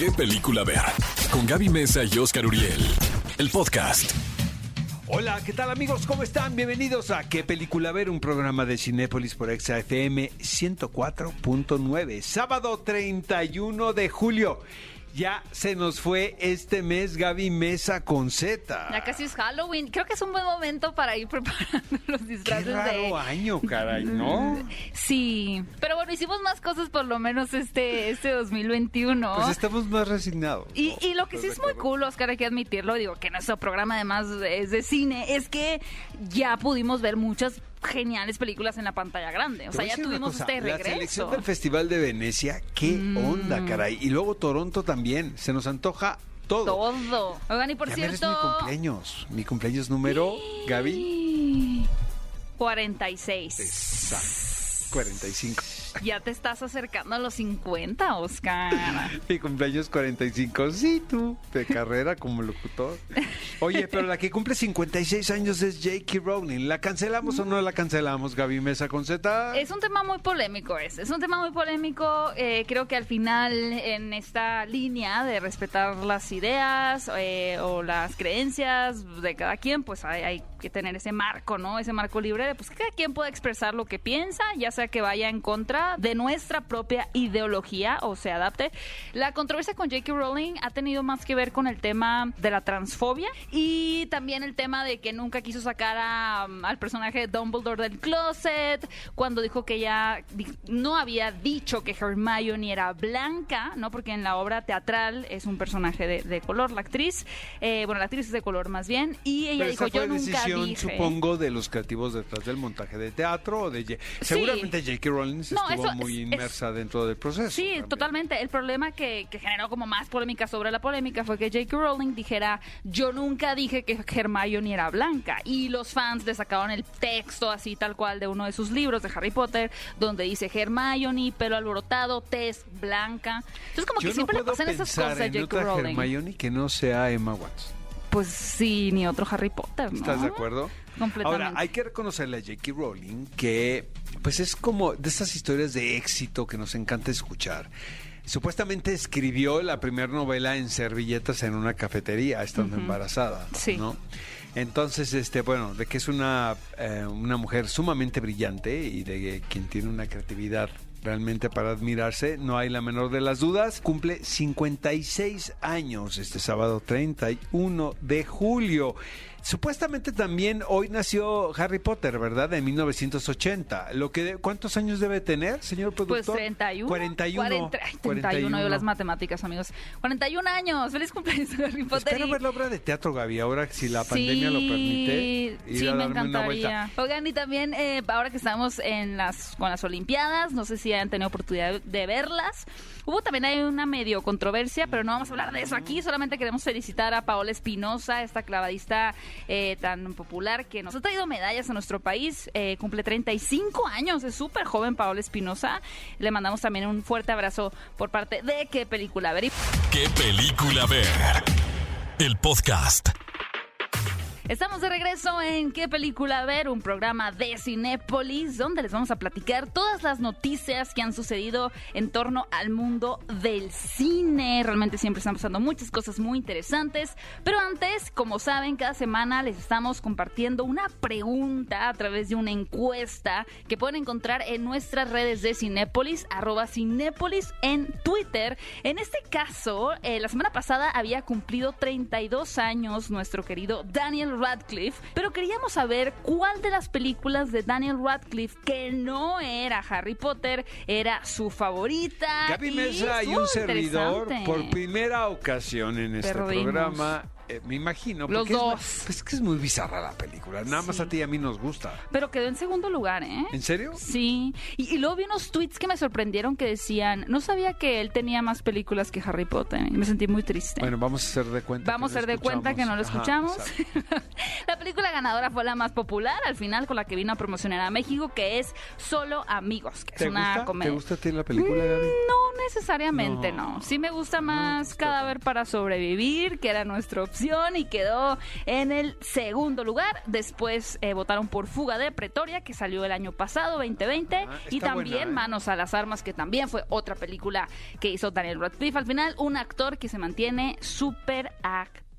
¿Qué película ver? Con Gaby Mesa y Oscar Uriel. El podcast. Hola, ¿qué tal amigos? ¿Cómo están? Bienvenidos a ¿Qué película ver? Un programa de Cinépolis por XFM 104.9. Sábado 31 de julio. Ya se nos fue este mes Gaby Mesa con Z. Ya casi es Halloween. Creo que es un buen momento para ir preparando los Qué disfraces raro de. año, caray, ¿no? Sí, pero bueno, hicimos más cosas por lo menos este, este 2021. Pues estamos más resignados. Y, y lo que sí ¿Estás es muy cool, Oscar, hay que admitirlo, digo que nuestro programa además es de cine, es que ya pudimos ver muchas geniales películas en la pantalla grande. O sea, ya tuvimos cosa, este La regreso. selección del Festival de Venecia, qué Mm. onda, caray. Y luego Toronto también. Se nos antoja todo. Todo. Oigan, y por Ya cierto. mi cumpleaños. Mi cumpleaños número, Gaby. 46. Exacto. 45. Ya te estás acercando a los 50, Oscar. Mi cumpleaños 45. Sí, tú. De carrera como locutor. Oye, pero la que cumple 56 años es J.K. Rowling. ¿La cancelamos o no la cancelamos, Gaby Mesa con Z? Es un tema muy polémico ese, es un tema muy polémico. eh, creo que al final en esta línea de respetar las ideas eh, o las creencias de cada quien, pues hay, hay que tener ese marco, ¿no? Ese marco libre de pues que cada quien pueda expresar lo que piensa, ya sea que vaya en contra de nuestra propia ideología o se adapte. La controversia con J.K. Rowling ha tenido más que ver con el tema de la transfobia y también el tema de que nunca quiso sacar a, um, al personaje de Dumbledore del closet cuando dijo que ella no había dicho que Hermione era blanca, ¿no? Porque en la obra teatral es un personaje de, de color, la actriz. Eh, bueno, la actriz es de color más bien. Y ella Pero dijo, yo nunca supongo, de los creativos detrás del montaje de teatro. O de J- Seguramente J.K. Rowling No, estuvo eso muy es- inmersa dentro del proceso. Sí, también. totalmente. El problema que, que generó como más polémica sobre la polémica fue que J.K. Rowling dijera, yo nunca dije que Hermione era blanca. Y los fans le sacaron el texto así tal cual de uno de sus libros de Harry Potter, donde dice Hermione, pelo alborotado, tez blanca. Entonces como Yo que no siempre le pasan esas cosas a J.K. Rowling. Hermione que no sea Emma Watson. Pues sí, ni otro Harry Potter, ¿no? ¿Estás de acuerdo? Completamente. Ahora, hay que reconocerle a J.K. Rowling que, pues es como de estas historias de éxito que nos encanta escuchar. Supuestamente escribió la primera novela en servilletas en una cafetería, estando embarazada, Sí. ¿no? Entonces, este, bueno, de que es una, eh, una mujer sumamente brillante y de quien tiene una creatividad realmente para admirarse, no hay la menor de las dudas. Cumple 56 años este sábado 31 de julio. Supuestamente también hoy nació Harry Potter, ¿verdad? En 1980. Lo que de- ¿Cuántos años debe tener, señor Pues productor? 31. 41. 40, ay, 31, yo las matemáticas, amigos. 41 años. Feliz cumpleaños, Harry Potter. Espero y- ver la obra de teatro, Gaby, ahora si la pandemia lo permite. ir Sí, a me darme una vuelta. encantaría. Oigan, y también eh, ahora que estamos en las con las Olimpiadas, no sé si han tenido oportunidad de verlas. Hubo también hay una medio controversia, pero no vamos a hablar de eso aquí. Solamente queremos felicitar a Paola Espinosa, esta clavadista eh, tan popular que nos ha traído medallas a nuestro país. Eh, cumple 35 años, es súper joven Paola Espinosa. Le mandamos también un fuerte abrazo por parte de qué película ver. ¿Qué película ver? El podcast. Estamos de regreso en ¿Qué película ver? Un programa de Cinépolis donde les vamos a platicar todas las noticias que han sucedido en torno al mundo del cine. Realmente siempre están pasando muchas cosas muy interesantes. Pero antes, como saben, cada semana les estamos compartiendo una pregunta a través de una encuesta que pueden encontrar en nuestras redes de Cinépolis, arroba Cinépolis en Twitter. En este caso, eh, la semana pasada había cumplido 32 años nuestro querido Daniel Radcliffe, pero queríamos saber cuál de las películas de Daniel Radcliffe que no era Harry Potter era su favorita. Gaby Mesa y un servidor, por primera ocasión en este Perdimos. programa, eh, me imagino. Los porque es- dos. pues que es muy bizarra la película. Nada más Sí. a ti y a mí nos gusta. Pero quedó en segundo lugar, ¿eh? ¿En serio? Sí, y, y luego vi unos tweets que me sorprendieron que decían, no sabía que él tenía más películas que Harry Potter. Y me sentí muy triste. Bueno, vamos a hacer de cuenta. Vamos a hacer de cuenta que no lo escuchamos. la película ganadora fue la más popular al final con la que vino a promocionar a México, que es Solo Amigos, que es ¿Te una gusta? comedia. ¿Te gusta a ti la película, Gaby? No necesariamente, No. no. Sí me gusta más Cadáver para sobrevivir, que era nuestra nominación y quedó en el segundo lugar. Después eh, votaron por Fuga de Pretoria, que salió el año pasado, 2020, Ah, y también buena, ¿eh? Manos a las Armas, que también fue otra película que hizo Daniel Radcliffe. Al final, un actor que se mantiene súper activo.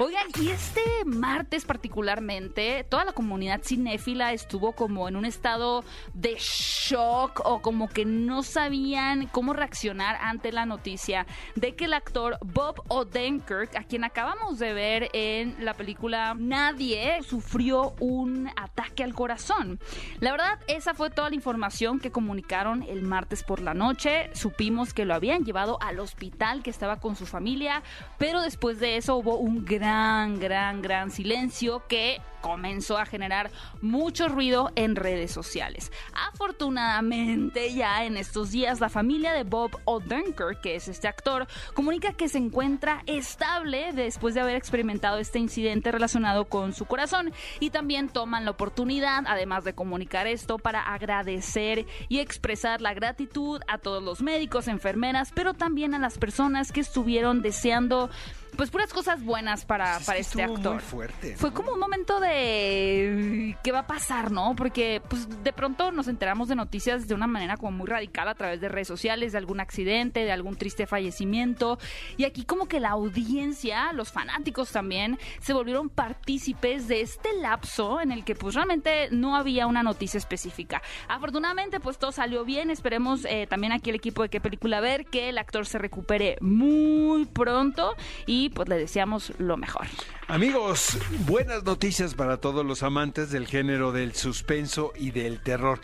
Oigan, y este martes particularmente, toda la comunidad cinéfila estuvo como en un estado de shock o como que no sabían cómo reaccionar ante la noticia de que el actor Bob Odenkirk, a quien acabamos de ver en la película Nadie, sufrió un ataque al corazón. La verdad, esa fue toda la información que comunicaron el martes por la noche. Supimos que lo habían llevado al hospital, que estaba con su familia, pero después de eso hubo un gran, gran, gran silencio que comenzó a generar mucho ruido en redes sociales. Afortunadamente, ya en estos días, la familia de Bob Odenkirk, que es este actor, comunica que se encuentra estable después de haber experimentado este incidente relacionado con su corazón y también toman la oportunidad, además de comunicar esto, para agradecer y expresar la gratitud a todos los médicos, enfermeras, pero también a las personas que estuvieron deseando pues puras cosas buenas para, Es para que este actor. muy fuerte, Fue como un momento de qué va a pasar, ¿no? Porque pues de pronto nos enteramos de noticias de una manera como muy radical a través de redes sociales, de algún accidente, de algún triste fallecimiento. Y aquí como que la audiencia, los fanáticos también, se volvieron partícipes de este lapso en el que pues realmente no había una noticia específica. Afortunadamente pues todo salió bien, esperemos eh, también aquí el equipo de qué película ver, que el actor se recupere muy pronto y pues le deseamos lo mejor. Amigos, buenas noticias para todos los amantes del género del suspenso y del terror.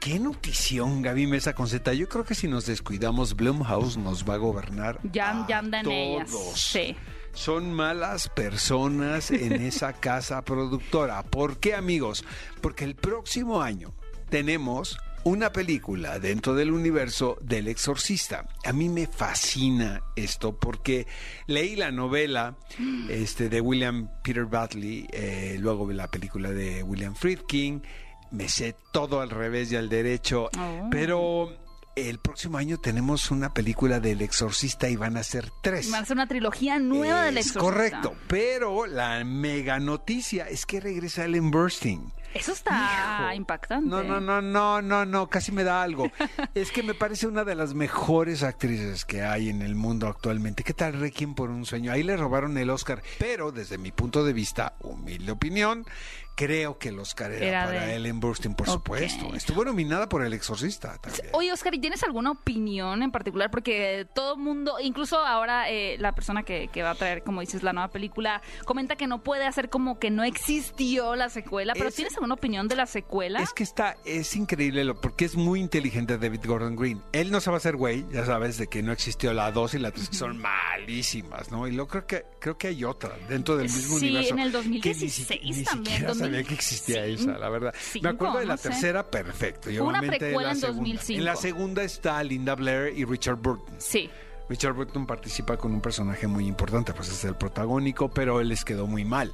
Qué notición, Gaby Mesa con Z. Yo creo que si nos descuidamos, Blumhouse nos va a gobernar. Ya, a ya anda en ellas. Sí. Son malas personas en esa casa productora. ¿Por qué, amigos? Porque el próximo año tenemos una película dentro del universo del exorcista. A mí me fascina esto porque leí la novela este, de William Peter Batley, eh, luego vi la película de William Friedkin, me sé todo al revés y al derecho, Oh. pero el próximo año tenemos una película del exorcista y van a ser tres. Va a ser una trilogía nueva del Es exorcista. Correcto, pero la mega noticia es que regresa Ellen Burstyn. Eso está Hijo. impactante. No, no, no, no, no, no, casi me da algo. es que me parece una de las mejores actrices que hay en el mundo actualmente. ¿Qué tal Requiem por un sueño? Ahí le robaron el Oscar, pero desde mi punto de vista, humilde opinión, creo que el Oscar era, Era para de- Ellen Burstyn, por supuesto. Estuvo nominada por El Exorcista también. Oye, Oscar, ¿y tienes alguna opinión en particular? Porque todo mundo, incluso ahora eh, la persona que, que va a traer, como dices, la nueva película, comenta que no puede hacer como que no existió la secuela. ¿Pero Es- tienes alguna opinión de la secuela? Es que está, es increíble lo, porque es muy inteligente David Gordon Green. Él no se va a hacer güey, ya sabes, de que no existió la 2 y la 3, que son malísimas, ¿no? Y lo creo que creo que hay otra dentro del mismo Sí, universo. en el que ni 2016 si- ni, también, siquiera 2000. Sabía que existía Sí, esa, la verdad. cinco, Me acuerdo de la no sé. tercera, perfecto. Y Una obviamente precuela la en segunda. 2005. En la segunda está Linda Blair y Richard Burton. Sí. Richard Burton participa con un personaje muy importante, pues es el protagónico, pero él les quedó muy mal.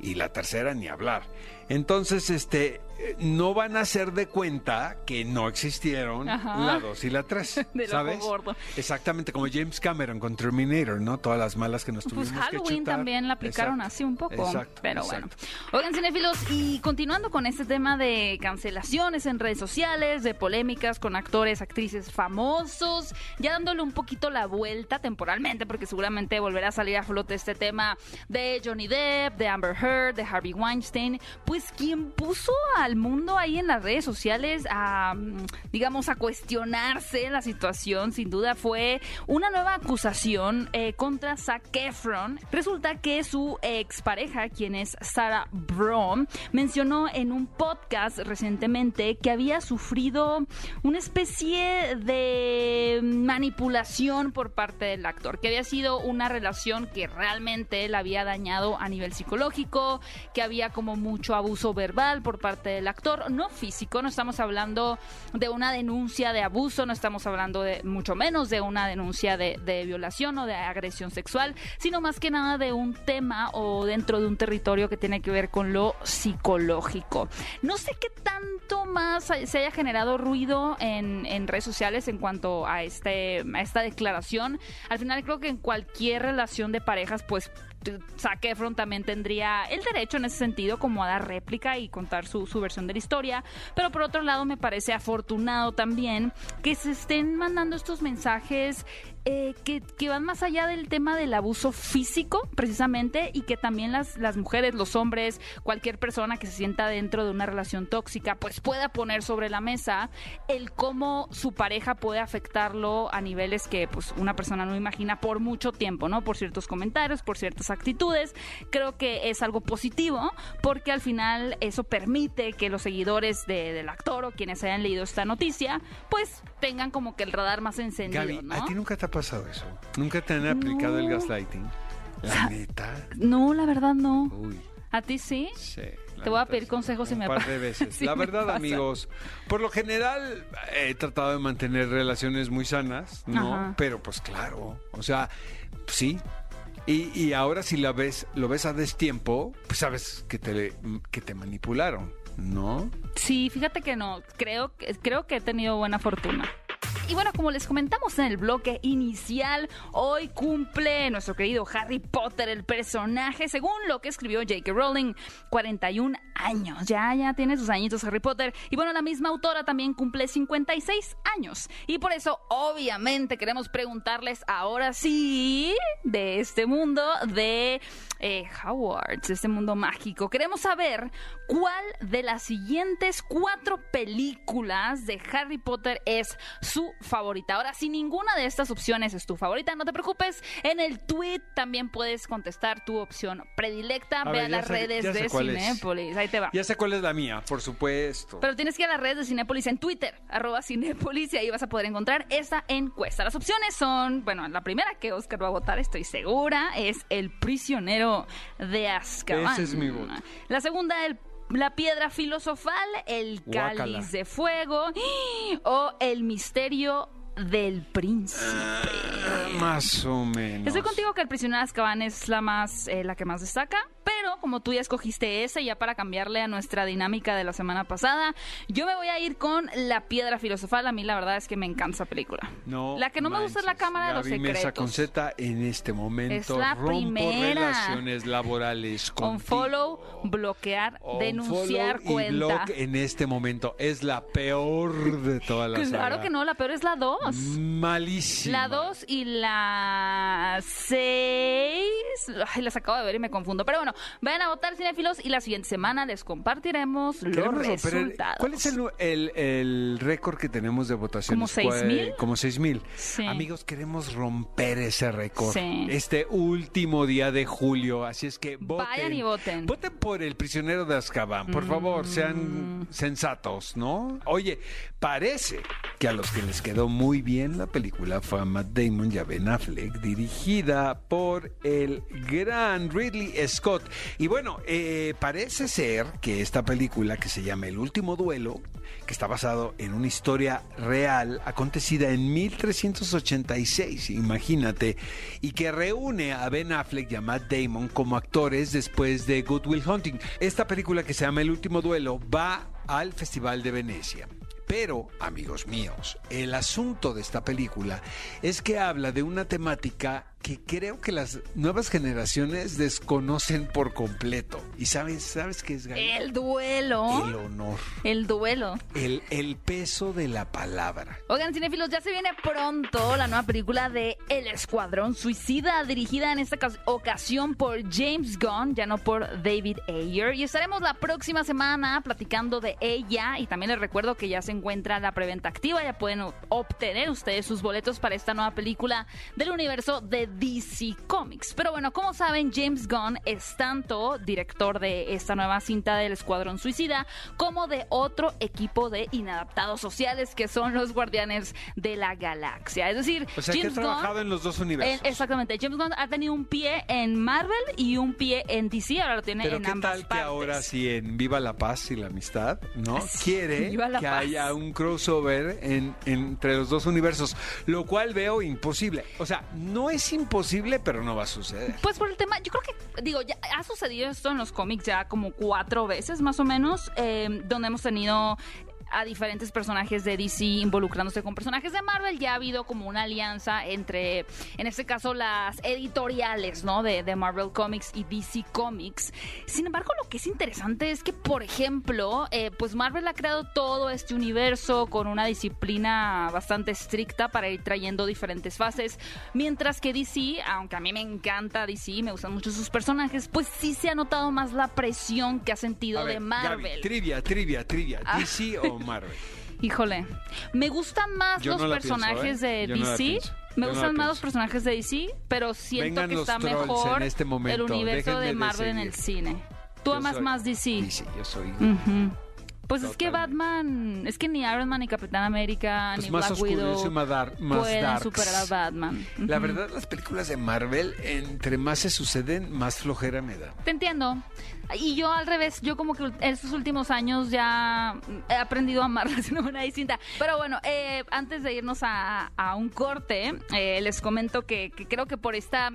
Y la tercera ni hablar. Entonces, este, no van a hacer de cuenta que no existieron Ajá. la 2 y la 3, Del ojo ¿sabes? gordo. Exactamente, como James Cameron con Terminator, ¿no? Todas las malas que nos tuvimos Pues que Halloween chutar. también la aplicaron Exacto, así un poco. exacto, pero exacto. bueno. Oigan, cinéfilos, y continuando con este tema de cancelaciones en redes sociales, de polémicas con actores, actrices famosos, ya dándole un poquito la vuelta temporalmente, porque seguramente volverá a salir a flote este tema de Johnny Depp, de Amber Heard, de Harvey Weinstein. Pues quien puso al mundo ahí en las redes sociales a, mm, digamos, a cuestionarse la situación, sin duda, fue una nueva acusación eh, contra Zac Efron. Resulta que su expareja, quien es Sarah Braun, mencionó en un podcast recientemente que había sufrido una especie de manipulación por parte del actor, que había sido una relación que realmente la había dañado a nivel psicológico, que había como mucho abuso verbal por parte del actor, no físico, no estamos hablando de una denuncia de abuso, no estamos hablando de mucho menos de una denuncia de, violación o de agresión sexual, sino más que nada de un tema o dentro de un territorio que tiene que ver con lo psicológico. No sé qué tanto más se haya generado ruido en, en redes sociales en cuanto a, este, a esta declaración. Al final creo que en cualquier relación de parejas, pues Zac Efron también tendría el derecho en ese sentido como a dar réplica y contar su, su versión de la historia. Pero por otro lado me parece afortunado también que se estén mandando estos mensajes eh, que, que, van más allá del tema del abuso físico, precisamente, y que también las, las mujeres, los hombres, cualquier persona que se sienta dentro de una relación tóxica, pues pueda poner sobre la mesa el cómo su pareja puede afectarlo a niveles que pues una persona no imagina por mucho tiempo, ¿no? Por ciertos comentarios, por ciertas actitudes. Creo que es algo positivo porque al final eso permite que los seguidores de, del actor o quienes hayan leído esta noticia, pues tengan como que el radar más encendido, Gaby, ¿no? ¿a ti nunca te ha pasado eso? ¿Nunca te han aplicado el gaslighting? La neta. No, la verdad no. Uy, ¿A ti sí? Te voy a pedir consejos si Un me par pa- de veces. si la verdad, pasa. amigos, por lo general he tratado de mantener relaciones muy sanas, ¿no? Ajá. Pero pues claro, o sea, sí. Y, y ahora si la ves, lo ves a destiempo, pues sabes que te, que te manipularon, ¿no? Sí, fíjate que no. Creo que, creo que he tenido buena fortuna. Y bueno, como les comentamos en el bloque inicial, hoy cumple nuestro querido Harry Potter, el personaje, según lo que escribió J.K. Rowling, 41 años. Ya, ya tiene sus añitos Harry Potter. Y bueno, la misma autora también cumple 56 años. Y por eso, obviamente, queremos preguntarles ahora sí de este mundo de eh, Hogwarts, de este mundo mágico. Queremos saber cuál de las siguientes cuatro películas de Harry Potter es su favorita. Ahora, si ninguna de estas opciones es tu favorita, no te preocupes. En el tweet también puedes contestar tu opción predilecta. A Ve ver, a las sé- redes de es. Cinépolis. Ahí te va. Ya sé cuál es la mía, por supuesto. Pero tienes que ir a las redes de Cinépolis en Twitter, arroba Cinépolis, y ahí vas a poder encontrar esta encuesta. Las opciones son, bueno, la primera que Oscar va a votar, estoy segura, es El prisionero de Azkaban. Ese es mi voto. La segunda, el la piedra filosofal, el Guácala. cáliz de fuego o el misterio del príncipe. Ah, Más o menos. Estoy contigo que el prisionero de Azkaban es la más, eh, la que más destaca, pero como tú ya escogiste ese, ya para cambiarle a nuestra dinámica de la semana pasada, yo me voy a ir con la piedra filosofal. A mí la verdad es que me encanta esa película. No la que no me gusta es la cámara de los Gaby Mesa con secretos. Z en este momento Es la rompo primera. relaciones laborales con follow, bloquear, denunciar y cuenta. block en este momento es la peor de todas las Claro que no, la peor es la 2. Malísima. La 2 y la 6. Ay, las acabo de ver y me confundo. Pero bueno, vayan a votar cinéfilos y la siguiente semana les compartiremos los Queremos resultados. ¿Cuál es el, nu- el- el récord que tenemos de votaciones? ¿Como seis ¿Cuál- mil? Como seis mil. Sí. Amigos, queremos romper ese récord. Sí. Este último día de julio. Así es que voten. Vayan y voten. Voten por el prisionero de Azkaban. Por favor, Mm. sean sensatos, ¿no? Oye, parece que a los que les quedó muy bien la película fue a Matt Damon y a Ben Affleck, dirigida por el gran Ridley Scott. Y bueno, eh, parece ser que esta película que se llama El último duelo, que está basado en una historia real acontecida en 1386, imagínate, y que reúne a Ben Affleck y a Matt Damon como actores después de Good Will Hunting. Esta película que se llama El último duelo va al Festival de Venecia. Pero, amigos míos, el asunto de esta película es que habla de una temática que creo que las nuevas generaciones desconocen por completo. ¿Y sabes, sabes qué es, Gaby? El duelo. El honor. El duelo. El, el peso de la palabra. Oigan, cinéfilos, ya se viene pronto la nueva película de El Escuadrón Suicida, dirigida en esta cas- ocasión por James Gunn, ya no por David Ayer. Y estaremos la próxima semana platicando de ella. Y también les recuerdo que ya se encuentra la preventa activa, ya pueden obtener ustedes sus boletos para esta nueva película del universo de DC Comics. Pero bueno, como saben, James Gunn es tanto director de esta nueva cinta del Escuadrón Suicida como de otro equipo de inadaptados sociales que son los Guardianes de la Galaxia. Es decir, O sea, que ha James trabajado Gunn... en los dos eh, universos. exactamente, James Gunn ha tenido un pie en Marvel y un pie en DC, ahora lo tiene Pero en qué ambas tal que partes. ahora sí en Viva la Paz y la Amistad, ¿no? Quiere Viva la que paz. haya un crossover en- entre los dos universos, lo cual veo imposible. O sea, no es imposible, pero no va a suceder. Pues por el tema, yo creo que, digo, ya ha sucedido esto en los cómics ya como cuatro veces más o menos, eh, donde hemos tenido a diferentes personajes de DC involucrándose con personajes de Marvel. Ya ha habido como una alianza entre, en este caso, las editoriales, ¿no? De, de Marvel Comics y DC Comics. Sin embargo, lo que es interesante es que, por ejemplo, eh, pues Marvel ha creado todo este universo con una disciplina bastante estricta para ir trayendo diferentes fases, mientras que DC, aunque a mí me encanta DC, me gustan mucho sus personajes, pues sí se ha notado más la presión que ha sentido ver, de Marvel. Gaby, trivia, trivia, trivia. Ah. ¿DC o Marvel? Híjole, me gustan más Yo los no la pienso, personajes ¿eh? de Yo no la DC. pienso. Me Yo no la gustan más los pienso. personajes de DC, pero siento Vengan que los está trolls mejor en este momento, el universo de déjenme de Marvel en el cine. Tú Yo amas soy más DC. DC, yo soy. Ujú. Pues es que. Batman, es que ni Iron Man ni Capitán América Pues ni más Black Widow más, dar- más pueden darks. superar a Batman. La verdad, las películas de Marvel, entre más se suceden, más flojera me da. Te entiendo. Y yo al revés, yo como que estos últimos años ya he aprendido a amarlas de una manera distinta. Pero bueno, eh, antes de irnos a, a un corte, eh, les comento que, que creo que por esta,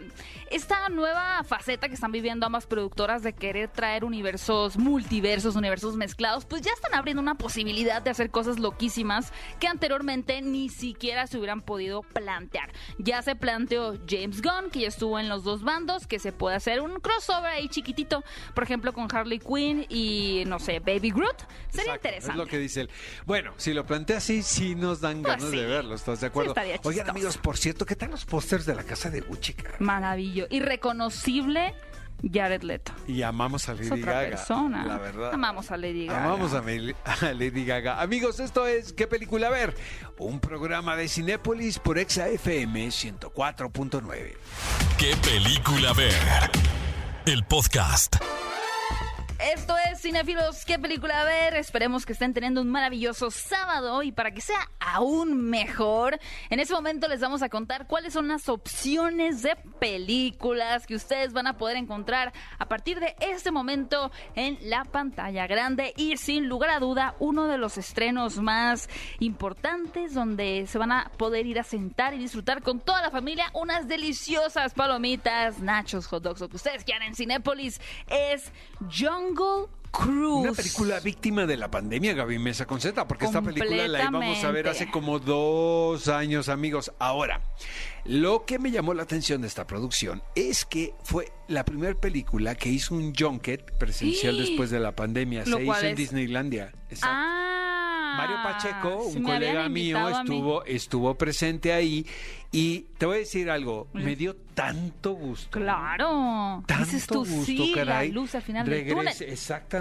esta nueva faceta que están viviendo ambas productoras de querer traer universos, multiversos, universos mezclados, pues ya están abriendo una posibilidad de hacer cosas loquísimas que anteriormente ni siquiera se hubieran podido plantear. Ya se planteó James Gunn, que ya estuvo en los dos bandos, que se puede hacer un crossover ahí chiquitito, por ejemplo, con Harley Quinn y, no sé, Baby Groot. Sería Exacto, interesante. Es lo que dice él. Bueno, si lo plantea así, sí nos dan Pues ganas sí. de verlo. ¿Estás de acuerdo? Oigan, amigos, por cierto, ¿qué tal los pósters de la casa de Gucci? cara? Maravillo. Irreconocible Jared Leto. Y amamos a Es Lady otra Gaga. persona. La verdad. Amamos a Lady Gaga. Amamos a Lady Gaga. Amigos, esto es ¿Qué película ver? Un programa de Cinépolis por Exa FM 104.9. ¿Qué película ver? El podcast. Esto es Cinefilos, ¿qué película ver? Esperemos que estén teniendo un maravilloso sábado y para que sea aún mejor, en ese momento les vamos a contar cuáles son las opciones de películas que ustedes van a poder encontrar a partir de este momento en la pantalla grande y sin lugar a duda uno de los estrenos más importantes donde se van a poder ir a sentar y disfrutar con toda la familia unas deliciosas palomitas, nachos, hot dogs, lo que ustedes quieran en Cinépolis es Jungle Una película víctima de la pandemia, Gaby Mesa con Z, porque esta película la íbamos a ver hace como dos años, amigos. Ahora, lo que me llamó la atención de esta producción es que fue la primera película que hizo un junket presencial después de la pandemia. Lo Se hizo en Disneylandia. Exacto. Ah, Mario Pacheco, un colega mío, estuvo, estuvo presente ahí y te voy a decir algo, me dio tanto gusto. Claro. Tanto Dices tú, gusto, sí, caray. la luz al final del Regrese- túnel. Exactamente.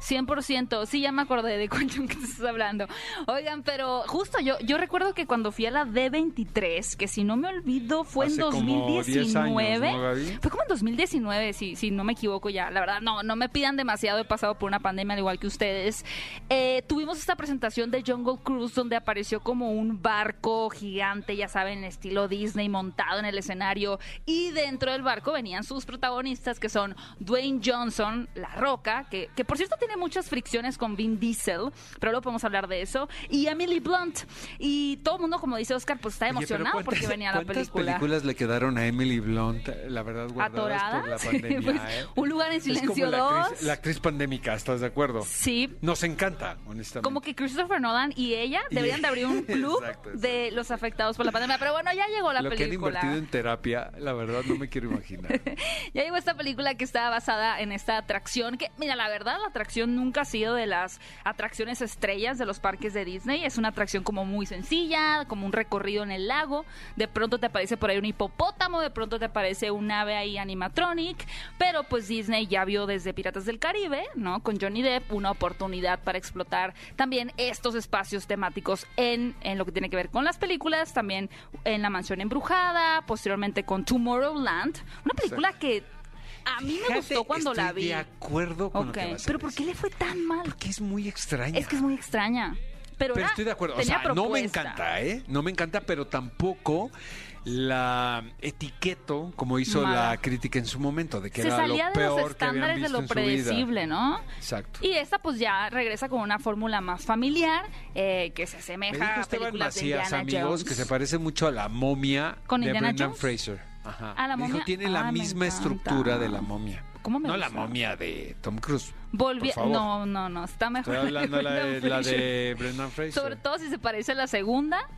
100%, sí, ya me acordé de cuál que estás hablando. Oigan, pero justo yo yo recuerdo que cuando fui a la D23, que si no me olvido fue Hace en como 10 años, 2019. ¿no, Gaby? Fue como en 2019, si, si no me equivoco ya. La verdad, no, no me pidan demasiado, he pasado por una pandemia al igual que ustedes. Eh, tuvimos esta presentación de Jungle Cruise donde apareció como un barco gigante, ya saben, estilo Disney, montado en el escenario. Y dentro del barco venían sus protagonistas, que son Dwayne Johnson, La Roca, que, que por cierto tiene muchas fricciones con Vin Diesel, pero luego podemos hablar de eso, y Emily Blunt. Y todo el mundo, como dice Oscar, pues está Oye, emocionado porque ¿cuántas- venía la ¿Cuántas película. películas le quedaron a Emily Blunt, la verdad, guardadas por la ¿Atoradas? pandemia? Pues, eh? Un lugar en silencio la 2. actriz, la actriz pandémica, ¿estás de acuerdo? Sí, Nos encanta, honestamente. Como que Christopher Nolan y ella deberían de abrir un club Exacto, exacto. de los afectados por la pandemia. Pero bueno, ya llegó la Lo que han película. invertido en terapia, la verdad, no me quiero imaginar. Ya llegó esta película que está basada en esta atracción. Que, mira, la verdad, la atracción nunca ha sido de las atracciones estrellas de los parques de Disney. Es una atracción como muy sencilla, como un recorrido en el lago. De pronto te aparece por ahí un hipopótamo, de pronto te aparece un ave ahí animatronic. Pero pues Disney ya vio desde Piratas del Caribe, ¿no? Con Johnny Depp, una oportunidad para explotar también estos espacios temáticos en, en lo que tiene que ver con las películas, también en La Mansión Embrujada, posteriormente con Tomorrowland. Una película que a mí me gustó cuando la estoy vi. de acuerdo con lo Ok, que vas a pero ¿por qué le fue tan mal? Porque es muy extraña. Es que es muy extraña. Pero, Pero estoy de acuerdo. O sea, no me propuesta. encanta, ¿eh? No me encanta, pero tampoco la etiqueto como hizo Mala. la crítica en su momento, de que Se era salía lo de los peor que habían estándares de lo predecible, ¿no? Exacto. Y esta pues ya regresa con una fórmula más familiar eh, que se Me asemeja dijo a Esteban películas de Macías, Indiana amigos, Jones. que se parece mucho a la momia ¿Con de Indiana Brendan Jones? Fraser. Ajá. ¿A la Me dijo, momia? tiene la me misma estructura de la momia. ¿Cómo me No la momia de Tom Cruise. Volví... No, no, no, está mejor. Estoy hablando de la de, la de Brendan Fraser. Sobre todo si se parece a la segunda,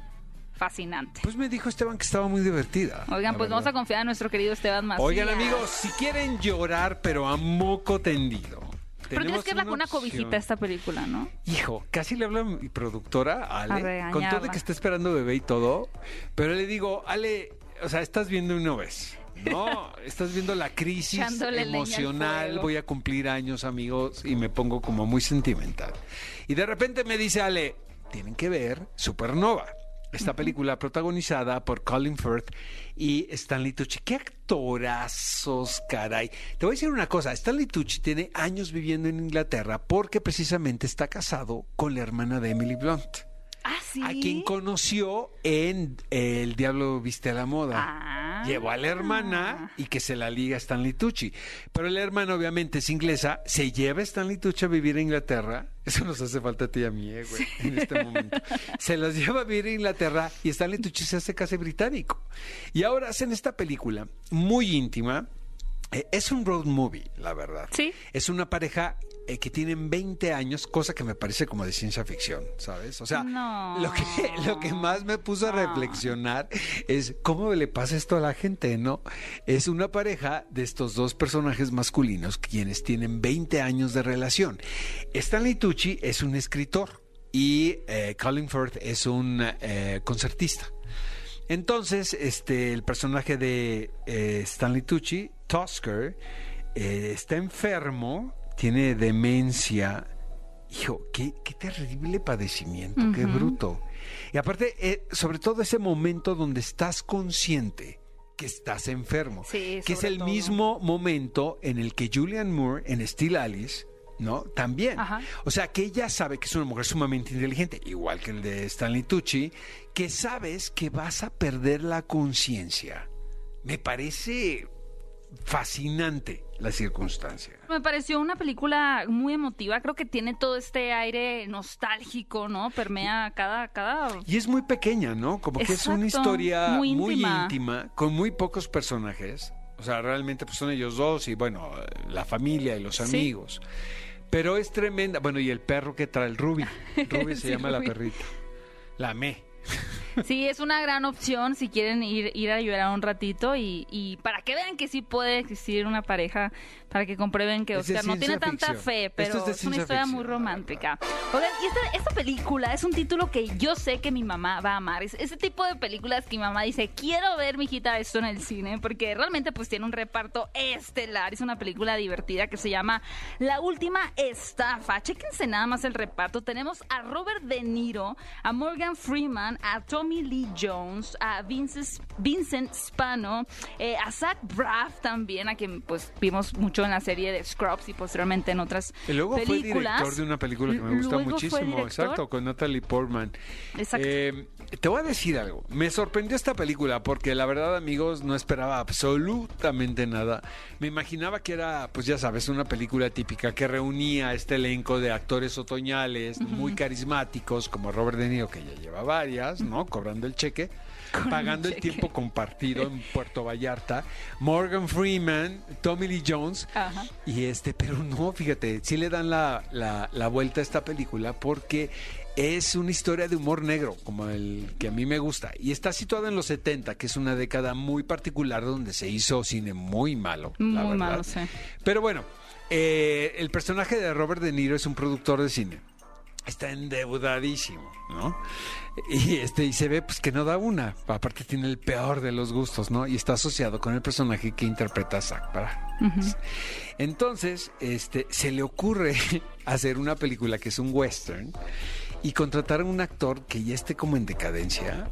fascinante. Pues me dijo Esteban que estaba muy divertida. Oigan, pues vamos a confiar en nuestro querido Esteban Macías. Oigan, amigos, si quieren llorar, pero a moco tendido. Pero tienes que darle una opción. cobijita a esta película, ¿no? Hijo, casi le hablo a mi productora, Ale, con todo de que está esperando bebé y todo, pero le digo, Ale, o sea, estás viendo una vez. No, estás viendo la crisis Echándole emocional, voy a cumplir años, amigos, y me pongo como muy sentimental. Y de repente me dice Ale, tienen que ver Supernova. Esta película protagonizada por Colin Firth y Stanley Tucci. ¡Qué actorazos, caray! Te voy a decir una cosa, Stanley Tucci tiene años viviendo en Inglaterra porque precisamente está casado con la hermana de Emily Blunt, Ah, sí. a quien conoció en El Diablo Viste a la Moda. Ah. Llevó a la hermana y que se la liga a Stanley Tucci. Pero la hermana obviamente es inglesa, se lleva a Stanley Tucci a vivir a Inglaterra. Eso nos hace falta a ti y a mí, eh, güey, en este momento. Se los lleva a vivir a Inglaterra y Stanley Tucci se hace casi británico. Y ahora hacen esta película muy íntima. Eh, es un road movie, la verdad. Sí. Es una pareja eh, que tienen 20 años, cosa que me parece como de ciencia ficción, ¿sabes? O sea, No. lo, que, lo que más me puso a reflexionar es cómo le pasa esto a la gente, ¿no? Es una pareja de estos dos personajes masculinos quienes tienen 20 años de relación. Stanley Tucci es un escritor y eh, Colin Firth es un eh, concertista. Entonces, este, el personaje de eh, Stanley Tucci, Tusker, eh, está enfermo, tiene demencia. Hijo, qué, qué terrible padecimiento, qué bruto. Y aparte, eh, sobre todo ese momento donde estás consciente que estás enfermo, Sí, que es el todo. mismo momento en el que Julian Moore en Steel Alice, ¿no? También. Ajá. O sea, que ella sabe que es una mujer sumamente inteligente, igual que el de Stanley Tucci, que sabes que vas a perder la conciencia. Me parece fascinante la circunstancia. Me pareció una película muy emotiva. Creo que tiene todo este aire nostálgico, ¿no? Permea cada, cada. Y es muy pequeña, ¿no? Como que es una historia muy muy, íntima. con muy pocos personajes. O sea, realmente pues son ellos dos y bueno, la familia y los Sí. amigos. Pero es tremenda. Bueno, y el perro que trae el Ruby. Ruby se Sí, llama la perrita. La me. Sí, es una gran opción si quieren ir, ir a llorar un ratito y, y para que vean que sí puede existir una pareja, para que comprueben que Oscar no tiene tanta fe, pero es una historia muy ficción, romántica. Oigan, y esta, esta película es un título que yo sé que mi mamá va a amar. Es ese tipo de películas que mi mamá dice, quiero ver, mijita, esto en el cine, porque realmente pues tiene un reparto estelar. Es una película divertida que se llama La Última Estafa. Chéquense nada más el reparto. Tenemos a Robert De Niro, a Morgan Freeman, a Tommy Lee Jones, a Vincent, Vincent Spano, eh, a Zach Braff también, a quien pues vimos mucho en la serie de Scrubs y posteriormente en otras Y luego fue películas. director de una película que me gusta Luego fue muchísimo, exacto, con Natalie Portman. Exacto. Eh, te voy a decir algo, me sorprendió esta película porque la verdad, amigos, no esperaba absolutamente nada. Me imaginaba que era, pues ya sabes, una película típica que reunía a este elenco de actores otoñales muy carismáticos, como Robert De Niro, que ya lleva varias, ¿no? Cobrando el cheque. Pagando el cheque. tiempo compartido en Puerto Vallarta, Morgan Freeman, Tommy Lee Jones, Ajá. y este, pero no, fíjate, sí le dan la, la- la vuelta a esta película porque es una historia de humor negro, como el que a mí me gusta. Y está situada en los 70, que es una década muy particular donde se hizo cine muy malo. la Muy verdad. malo, sí. Pero bueno, eh, el personaje de Robert De Niro es un productor de cine. Está endeudadísimo, ¿no? Y este y se ve pues que no da una. Aparte tiene el peor de los gustos, ¿no? Y está asociado con el personaje que interpreta a Zach Braff. Entonces, este se le ocurre hacer una película que es un western y contratar a un actor que ya esté como en decadencia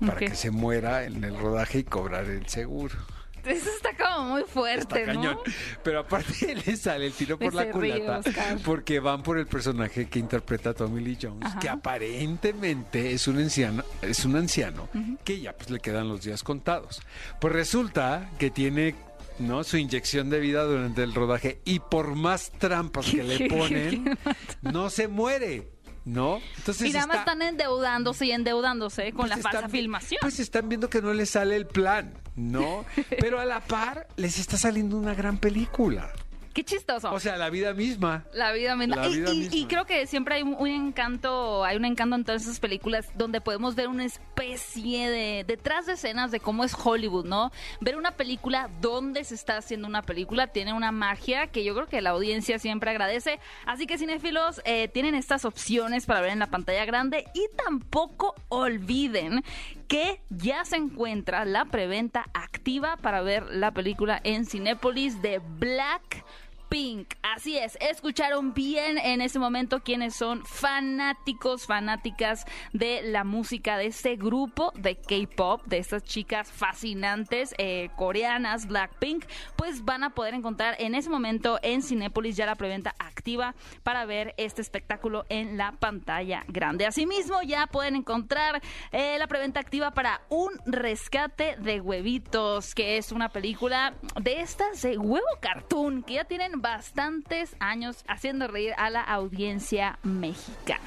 para que se muera en el rodaje y cobrar el seguro. Eso está como muy fuerte, Está ¿no? cañón. Pero aparte le sale el tiro por la ríe, culata porque van por el personaje que interpreta Tommy Lee Jones, Ajá. que aparentemente es un anciano, es un anciano que ya pues le quedan los días contados. Pues resulta que tiene ¿no? su inyección de vida durante el rodaje y por más trampas que le ponen, no se muere. ¿No? Entonces Y nada más está- están endeudándose y endeudándose con pues la falsa están filmación. Pues están viendo que no les sale el plan, ¿no? Pero a la par les está saliendo una gran película. Qué chistoso. O sea, la vida misma. La vida misma. La Y- vida y, misma. y creo que siempre hay un- un encanto, hay un encanto en todas esas películas donde podemos ver una especie de detrás de escenas de cómo es Hollywood, ¿no? Ver una película donde se está haciendo una película tiene una magia que yo creo que la audiencia siempre agradece. Así que cinéfilos eh, tienen estas opciones para ver en la pantalla grande y tampoco olviden que ya se encuentra la preventa activa para ver la película en Cinépolis de Black Pink. Así es, escucharon bien en ese momento quienes son fanáticos, fanáticas de la música de este grupo de K-pop, de estas chicas fascinantes eh, coreanas, Blackpink, pues van a poder encontrar en ese momento en Cinépolis ya la preventa activa para ver este espectáculo en la pantalla grande. Asimismo, ya pueden encontrar eh, la preventa activa para Un Rescate de Huevitos, que es una película de estas de huevo cartoon que ya tienen bastantes años haciendo reír a la audiencia mexicana.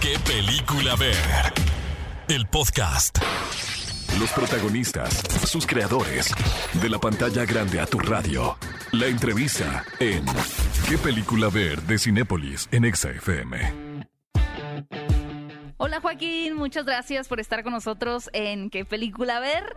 ¿Qué película ver? El podcast. Los protagonistas, sus creadores. De la pantalla grande a tu radio. La entrevista en ¿Qué película ver? de Cinépolis en Exa FM. Hola Joaquín, muchas gracias por estar con nosotros en ¿Qué película ver?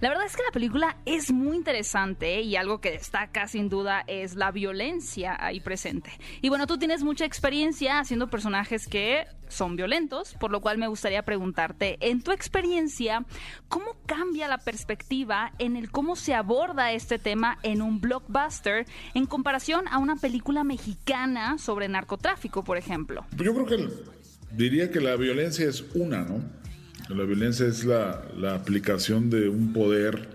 La verdad es que la película es muy interesante y algo que destaca sin duda es la violencia ahí presente. Y bueno, tú tienes mucha experiencia haciendo personajes que son violentos, por lo cual me gustaría preguntarte, en tu experiencia, ¿cómo cambia la perspectiva en el cómo se aborda este tema en un blockbuster en comparación a una película mexicana sobre narcotráfico, por ejemplo? Yo creo que diría que la violencia es una, ¿no? La violencia es la, aplicación de un poder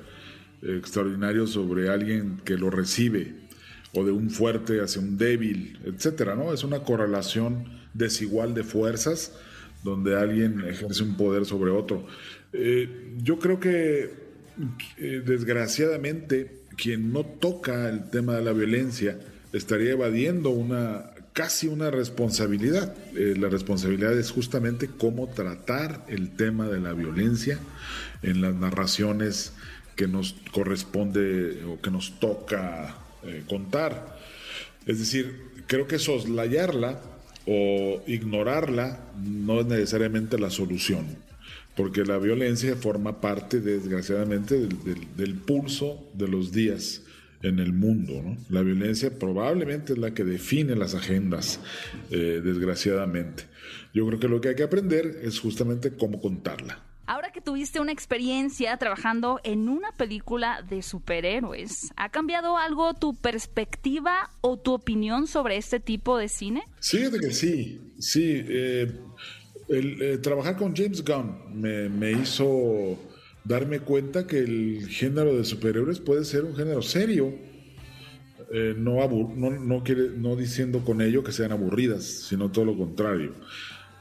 extraordinario sobre alguien que lo recibe, o de un fuerte hacia un débil, etcétera, ¿no? Es una correlación desigual de fuerzas donde alguien ejerce un poder sobre otro. Eh, yo creo que eh, desgraciadamente quien no toca el tema de la violencia estaría evadiendo una casi una responsabilidad. Eh, la responsabilidad es justamente cómo tratar el tema de la violencia en las narraciones que nos corresponde o que nos toca eh, contar. Es decir, creo que soslayarla o ignorarla no es necesariamente la solución, porque la violencia forma parte, desgraciadamente, del, pulso de los días en el mundo. ¿no? La violencia probablemente es la que define las agendas, eh, desgraciadamente. Yo creo que lo que hay que aprender es justamente cómo contarla. Ahora que tuviste una experiencia trabajando en una película de superhéroes, ¿ha cambiado algo tu perspectiva o tu opinión sobre este tipo de cine? Sí, fíjate que sí, sí. eh, el, eh, trabajar con James Gunn me, me hizo darme cuenta que el género de superhéroes puede ser un género serio. Eh, no, no, no, quiere, no diciendo con ello que sean aburridas, sino todo lo contrario.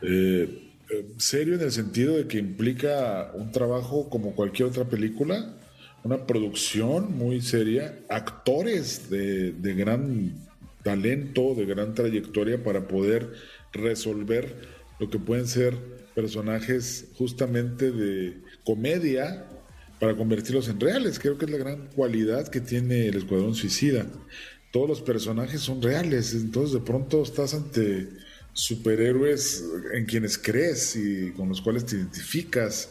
Eh, eh, serio en el sentido de que implica un trabajo como cualquier otra película, una producción muy seria, actores de, de gran talento, de gran trayectoria para poder resolver lo que pueden ser personajes justamente de comedia para convertirlos en reales. Creo que es la gran cualidad que tiene el Escuadrón Suicida. Todos los personajes son reales, entonces de pronto estás ante superhéroes en quienes crees y con los cuales te identificas.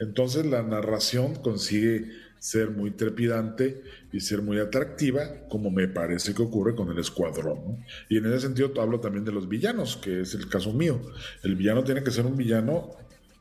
Entonces la narración consigue ser muy trepidante y ser muy atractiva, como me parece que ocurre con el escuadrón. ¿no? Y en ese sentido hablo también de los villanos, que es el caso mío. El villano tiene que ser un villano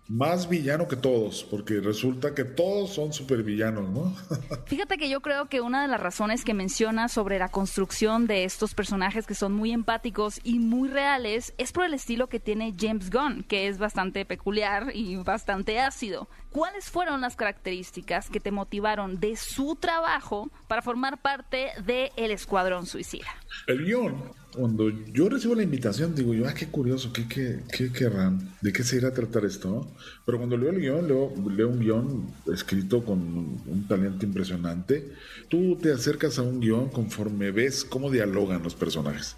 más villano que todos, porque resulta que todos son supervillanos, ¿no? Fíjate que yo creo que una de las razones que mencionas sobre la construcción de estos personajes que son muy empáticos y muy reales es por el estilo que tiene James Gunn, que es bastante peculiar y bastante ácido. ¿Cuáles fueron las características que te motivaron de su trabajo para formar parte de El Escuadrón Suicida? El guion, cuando yo recibo la invitación, digo yo, ah, qué curioso, qué, qué, qué querrán, de qué se irá a tratar esto. Pero cuando leo el guion, leo, leo un guion escrito con un talento impresionante. Tú te acercas a un guion conforme ves cómo dialogan los personajes.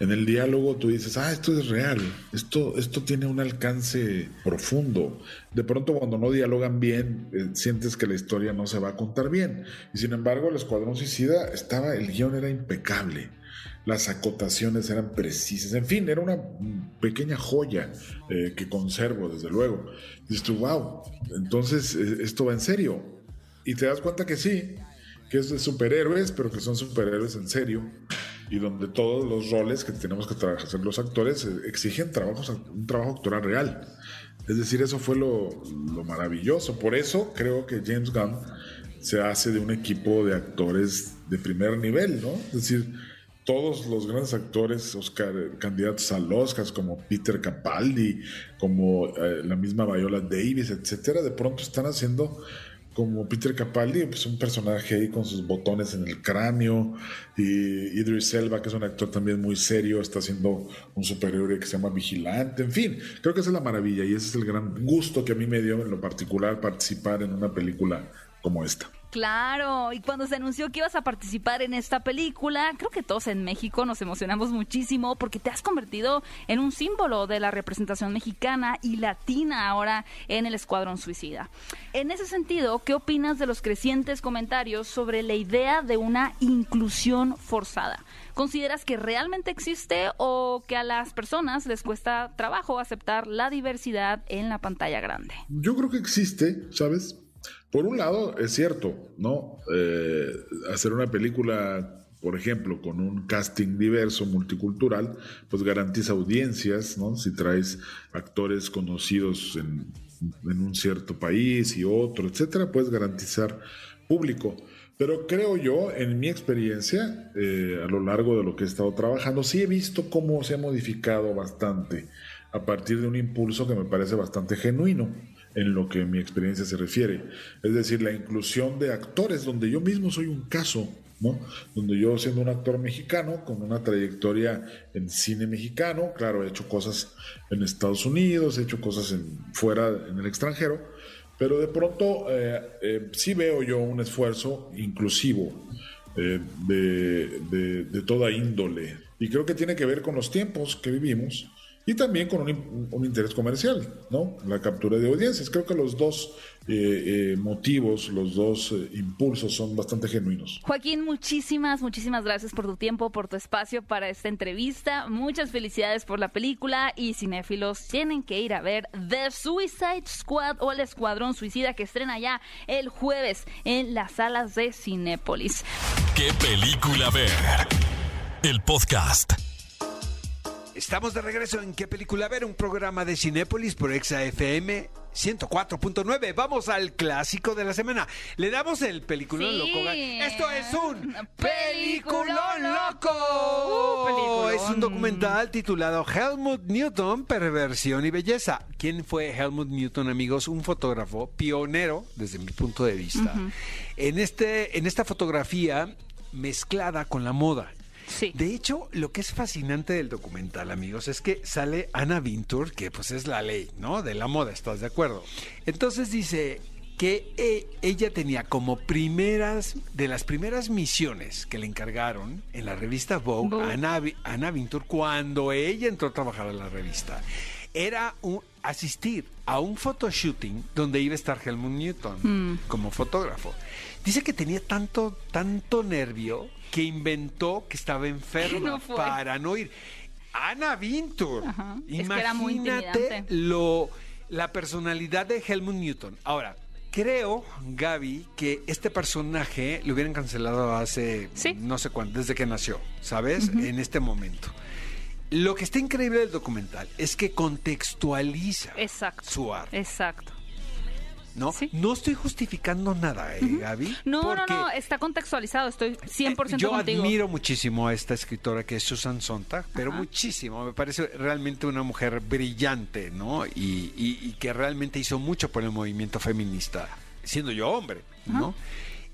En el diálogo tú dices, ah, esto es real, esto, esto tiene un alcance profundo. De pronto cuando no dialogan bien, eh, sientes que la historia no se va a contar bien. Y sin embargo, el Escuadrón Suicida estaba, el guion era impecable las acotaciones eran precisas, en fin, era una pequeña joya eh, que conservo, desde luego. Dices wow, entonces eh, esto va en serio. Y te das cuenta que sí, que es de superhéroes, pero que son superhéroes en serio, y donde todos los roles que tenemos que hacer los actores eh, exigen trabajos, un trabajo actoral real. Es decir, eso fue lo, lo maravilloso. Por eso creo que James Gunn se hace de un equipo de actores de primer nivel, ¿no? Es decir, todos los grandes actores Oscar, candidatos al Oscar, como Peter Capaldi, como eh, la misma Viola Davis, etcétera, de pronto están haciendo como Peter Capaldi, pues un personaje ahí con sus botones en el cráneo, y Idris Elba, que es un actor también muy serio, está haciendo un superhéroe que se llama Vigilante, en fin, creo que esa es la maravilla y ese es el gran gusto que a mí me dio en lo particular participar en una película como esta. Claro, y cuando se anunció que ibas a participar en esta película, creo que todos en México nos emocionamos muchísimo porque te has convertido en un símbolo de la representación mexicana y latina ahora en el Escuadrón Suicida. En ese sentido, ¿qué opinas de los crecientes comentarios sobre la idea de una inclusión forzada? ¿Consideras que realmente existe o que a las personas les cuesta trabajo aceptar la diversidad en la pantalla grande? Yo creo que existe, ¿sabes? Por un lado, es cierto, ¿no? Eh, hacer una película, por ejemplo, con un casting diverso, multicultural, pues garantiza audiencias, ¿no? Si traes actores conocidos en, un cierto país y otro, etcétera, puedes garantizar público. Pero creo yo, en mi experiencia, eh, a lo largo de lo que he estado trabajando, sí he visto cómo se ha modificado bastante a partir de un impulso que me parece bastante genuino en lo que mi experiencia se refiere. Es decir, la inclusión de actores, donde yo mismo soy un caso, ¿no? Donde yo siendo un actor mexicano, con una trayectoria en cine mexicano, claro, he hecho cosas en Estados Unidos, he hecho cosas en, fuera, en el extranjero, pero de pronto eh, eh, sí veo yo un esfuerzo inclusivo eh, de, de toda índole. Y creo que tiene que ver con los tiempos que vivimos y también con un, interés comercial, ¿no? La captura de audiencias. Creo que los dos eh, eh, motivos, los dos eh, impulsos son bastante genuinos. Joaquín, muchísimas, muchísimas gracias por tu tiempo, por tu espacio para esta entrevista. Muchas felicidades por la película y cinéfilos tienen que ir a ver The Suicide Squad o El Escuadrón Suicida que estrena ya el jueves en las salas de Cinépolis. ¿Qué película ver? El podcast. Estamos de regreso en ¿Qué película ver? Un programa de Cinépolis por Exa FM 104.9. Vamos al clásico de la semana. Le damos el peliculón loco. Esto es un peliculón loco. Uh, es un documental titulado Helmut Newton, Perversión y Belleza. ¿Quién fue Helmut Newton, amigos? Un fotógrafo pionero, desde mi punto de vista, en, este, en esta fotografía mezclada con la moda. De hecho, lo que es fascinante del documental, amigos, es que sale Anna Vintur, que pues es la ley, ¿no? De la moda, ¿estás de acuerdo? Entonces dice que e, ella tenía como primeras, de las primeras misiones que le encargaron en la revista Vogue, A Anna, Vintur, cuando ella entró a trabajar en la revista, era asistir a un photoshooting donde iba a estar Helmut Newton mm. como fotógrafo. Dice que tenía tanto, tanto nervio que inventó que estaba enferma para no ir. Ana Vintur. Imagínate lo la personalidad de Helmut Newton. Ahora, creo, Gaby, que este personaje lo hubieran cancelado hace no sé cuánto, desde que nació, ¿sabes? En este momento. Lo que está increíble del documental es que contextualiza su arte. Exacto. ¿No? No estoy justificando nada, ¿eh, Gaby? No, no, no, está contextualizado, estoy 100% eh, yo admiro muchísimo a esta escritora que es Susan Sontag, pero muchísimo, me parece realmente una mujer brillante, ¿no? Y, que realmente hizo mucho por el movimiento feminista, siendo yo hombre, ¿no?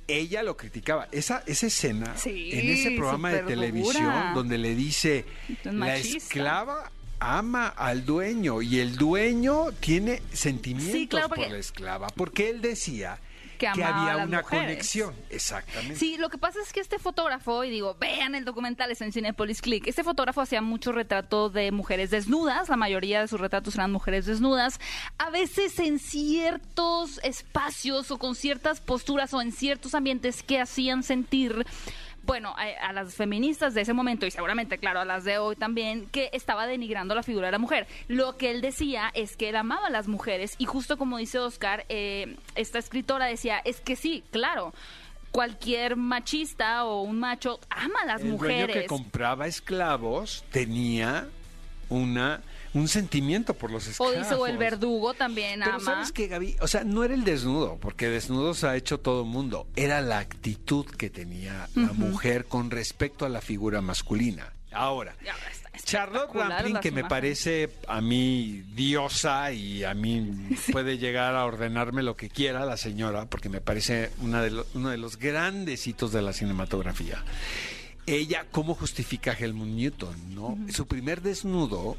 ella lo criticaba. Esa, esa escena en ese programa de televisión donde le dice la esclava ama al dueño y el dueño tiene sentimientos por la esclava, porque él decía que, había una mujeres. conexión. Exactamente. Sí, lo que pasa es que este fotógrafo, y digo, vean el documental, es en Cinepolis Click, este fotógrafo hacía muchos retratos de mujeres desnudas, la mayoría de sus retratos eran mujeres desnudas, a veces en ciertos espacios o con ciertas posturas o en ciertos ambientes que hacían sentir bueno, a, a, las feministas de ese momento y seguramente, claro, a las de hoy también, que estaba denigrando la figura de la mujer. Lo que él decía es que él amaba a las mujeres y justo como dice Oscar, eh, esta escritora decía, es que sí, claro. Cualquier machista o un macho ama a las El mujeres. dueño que compraba esclavos tenía una un sentimiento por los O esclavos. dice, o el verdugo también Pero ama. ¿sabes qué, Gaby? O sea, no era el desnudo, porque desnudos ha hecho todo el mundo. Era la actitud que tenía la mujer con respecto a la figura masculina. Ahora, Charlotte Rampling, que me parece a mí diosa y a mí puede llegar a ordenarme lo que quiera la señora, porque me parece una de lo- uno de los grandes hitos de la cinematografía. Ella, ¿cómo justifica a Helmut Newton? ¿no? Su primer desnudo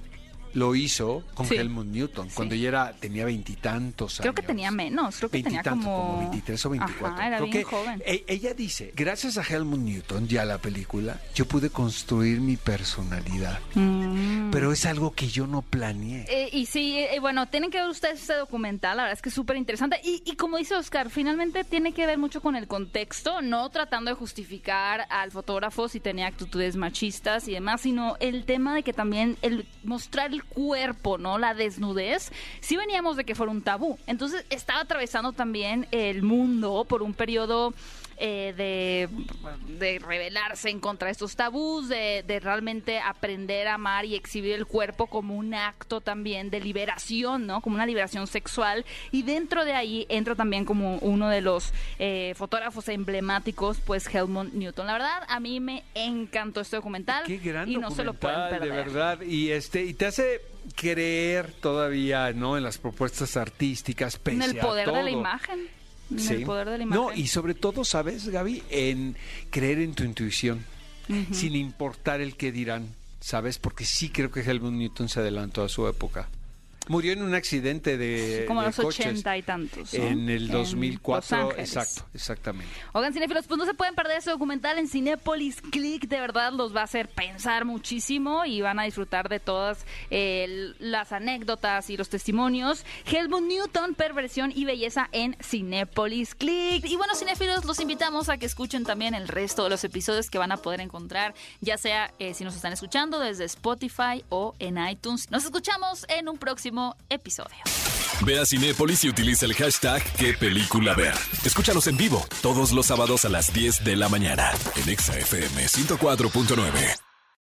lo hizo con Sí. Helmut Newton, cuando ella era, tenía veintitantos años. Creo que tenía menos, creo que tenía Veintitantos, como... 23 o 24. Ajá, era Creo bien que joven. e- ella dice, gracias a Helmut Newton y a la película, yo pude construir mi personalidad. Mm. Pero es algo que yo no planeé. Eh, y sí, eh, bueno, tienen que ver ustedes este documental, la verdad es que es súper interesante. Y, y como dice Oscar, finalmente tiene que ver mucho con el contexto, no tratando de justificar al fotógrafo si tenía actitudes machistas y demás, sino el tema de que también el mostrar el cuerpo, ¿no? La desnudez, sí veníamos de que fuera un tabú. Entonces estaba atravesando también el mundo por un periodo eh, de, de rebelarse en contra de estos tabús, de, de realmente aprender a amar y exhibir el cuerpo como un acto también de liberación, ¿no? Como una liberación sexual. Y dentro de ahí entra también como uno de los eh, fotógrafos emblemáticos, pues Helmut Newton. La verdad, a mí me encantó este documental. Qué gran y no se lo pueden perder. de verdad. Y este y te hace creer todavía, ¿no? En las propuestas artísticas, pese En el a poder de la imagen. Sí. el poder de la imagen. No, y sobre todo, ¿sabes, Gaby? En creer en tu intuición, sin importar el que dirán, ¿sabes? Porque sí creo que Helmut Newton se adelantó a su época. Murió en un accidente de, como de los ochenta y tantos. ¿no? En el En 2004, Los Ángeles. exacto, exactamente. Oigan, cinéfilos, pues no se pueden perder ese documental en Cinépolis Click. De verdad los va a hacer pensar muchísimo y van a disfrutar de todas eh, las anécdotas y los testimonios. Helmut Newton, Perversión y Belleza en Cinépolis Click. Y bueno, cinéfilos, los invitamos a que escuchen también el resto de los episodios que van a poder encontrar, ya sea eh, si nos están escuchando desde Spotify o en iTunes. Nos escuchamos en un próximo episodio. Ve a Cinépolis y utiliza el hashtag qué película ver. Escúchanos en vivo todos los sábados a las 10 de la mañana en Exa FM 104.9.